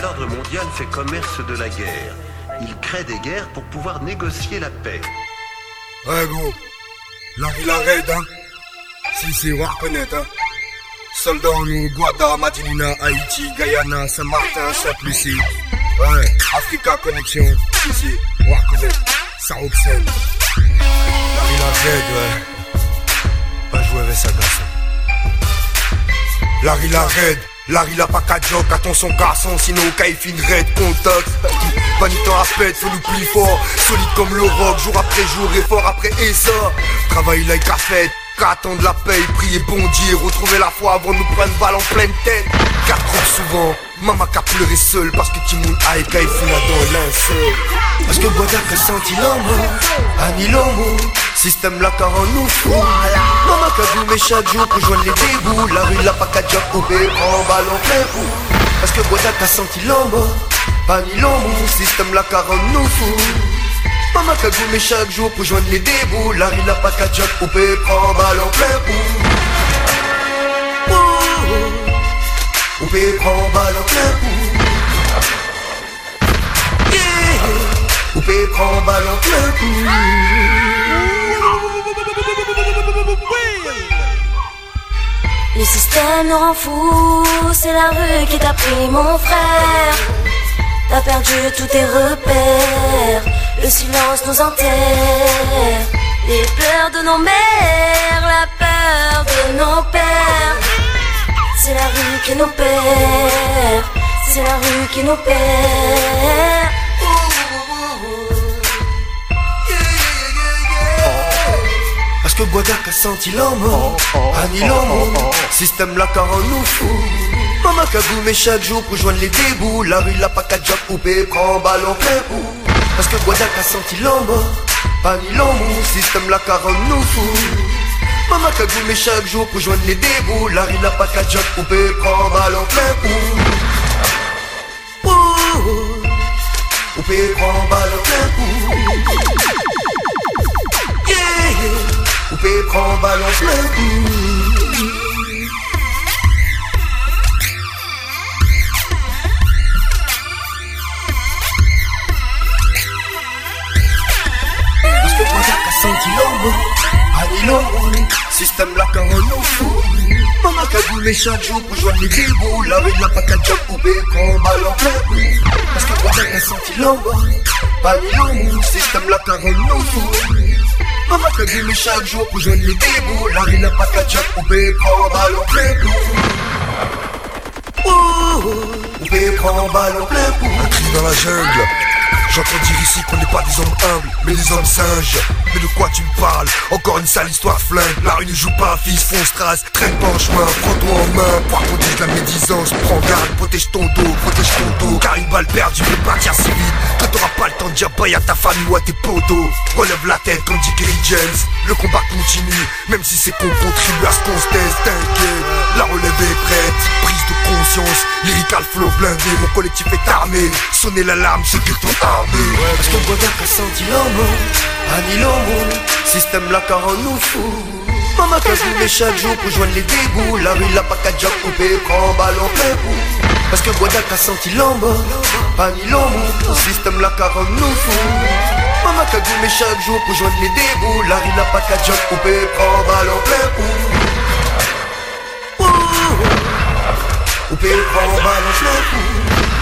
nouvel mondial fait commerce de la guerre. Il crée des guerres pour pouvoir négocier la paix. Ouais, gros. La ville arrête, hein. Si, si, on reconnaître, hein. Soldats en nous, Guada, Madinina, Haïti, Guyana, Saint-Martin, Saint-Lucie. Ouais, Africa Connexion. Si, si, on reconnaître. Saroxel. La ville arrête, ouais. Pas jouer avec sa garçon. Larry la raid, Larry la pas qu'à joke, attention garçon, sinon il fin raid, contact. Panitant à pète, faut nous plus fort, solide comme le rock, jour après jour et fort après et. Travail like à fête, de la paix, prier bon Dieu, retrouver la foi avant de nous prendre balle en pleine tête. Car trop souvent, maman qu'a pleuré seule parce que Timoun a écaillé dans linceul. Que Bois a senti l'amour, Annie l'amour. Système la car nous fout. Maman mais chaque jour pour joindre les débouts La rue la pas qu'à job coupé en ballon plein coup. Parce que Boda a senti l'ombre ni l'ombre Système la car nous fout. Maman mais chaque jour pour joindre les débouts La rue la pas qu'à job coupé prend ballon plein coup. Coupé prend ballon plein coup Coupé coup Le système nous rend fous, c'est la rue qui t'a pris mon frère. T'as perdu tous tes repères, le silence nous enterre. Les pleurs de nos mères, la peur de nos pères. C'est la rue qui nous perd, c'est la rue qui nous perd. Que Guadac a senti l'amour Annie l'amour Système la car nous fout. Maman mais chaque jour pour joindre les débouts La rue la qu'à job coupé Prends ballon bout. Parce que Guadac a senti l'amour Annie l'amour Système la car nous fout. Maman mais chaque jour pour joindre les débouts La rue la qu'à job coupé Prends ballon bout. Coupé prends ballon plein Coupé, prends, balance le allez système quand on nous fout. Maman cagoulé chaque jour pour joindre les la vie n'a pas qu'à job coupé, prends ballon plein Parce que toi t'as senti l'ombre, allez l'ombre, système quand on nous fout. Maman que dit chaque jour pour joindre les débouts La vie n'a pas qu'à job coupé, prends ballon plein coup Coupé, prends ballon plein coup Un cri dans la jungle J'entends dire ici qu'on n'est pas des hommes humbles, mais des hommes singes. Mais de quoi tu me parles? Encore une sale histoire flingue. La rue ne joue pas, fils, fonce, trace, traîne pas en chemin, prends-toi en main. Pour protéger la médisance, prends garde, protège ton dos, protège ton dos. Car une balle perdue peut partir si vite que t'auras pas le temps de dire bye à ta famille ou à tes potos. Relève la tête comme dit Gary James. Le combat continue, même si c'est qu'on contribue à ce qu'on se taise, t'inquiète. La relève est prête, prise de conscience, lyrical flow blindé, mon collectif est armé. Sonnez l'alarme, c'est que ton arme. Parce que Bodak a senti l'amour, Annie l'amour, système la car on nous fout. Maman mais chaque jour pour joindre les débouts. La rue la pas qu'à job coupé, prends ballon bout. Parce que Bodak a senti l'amour, Annie l'amour, système la car on nous fout. Maman mais chaque jour pour joindre les débouts. La rue la pas qu'à job coupé, prends ballon bout. Coupé, ballon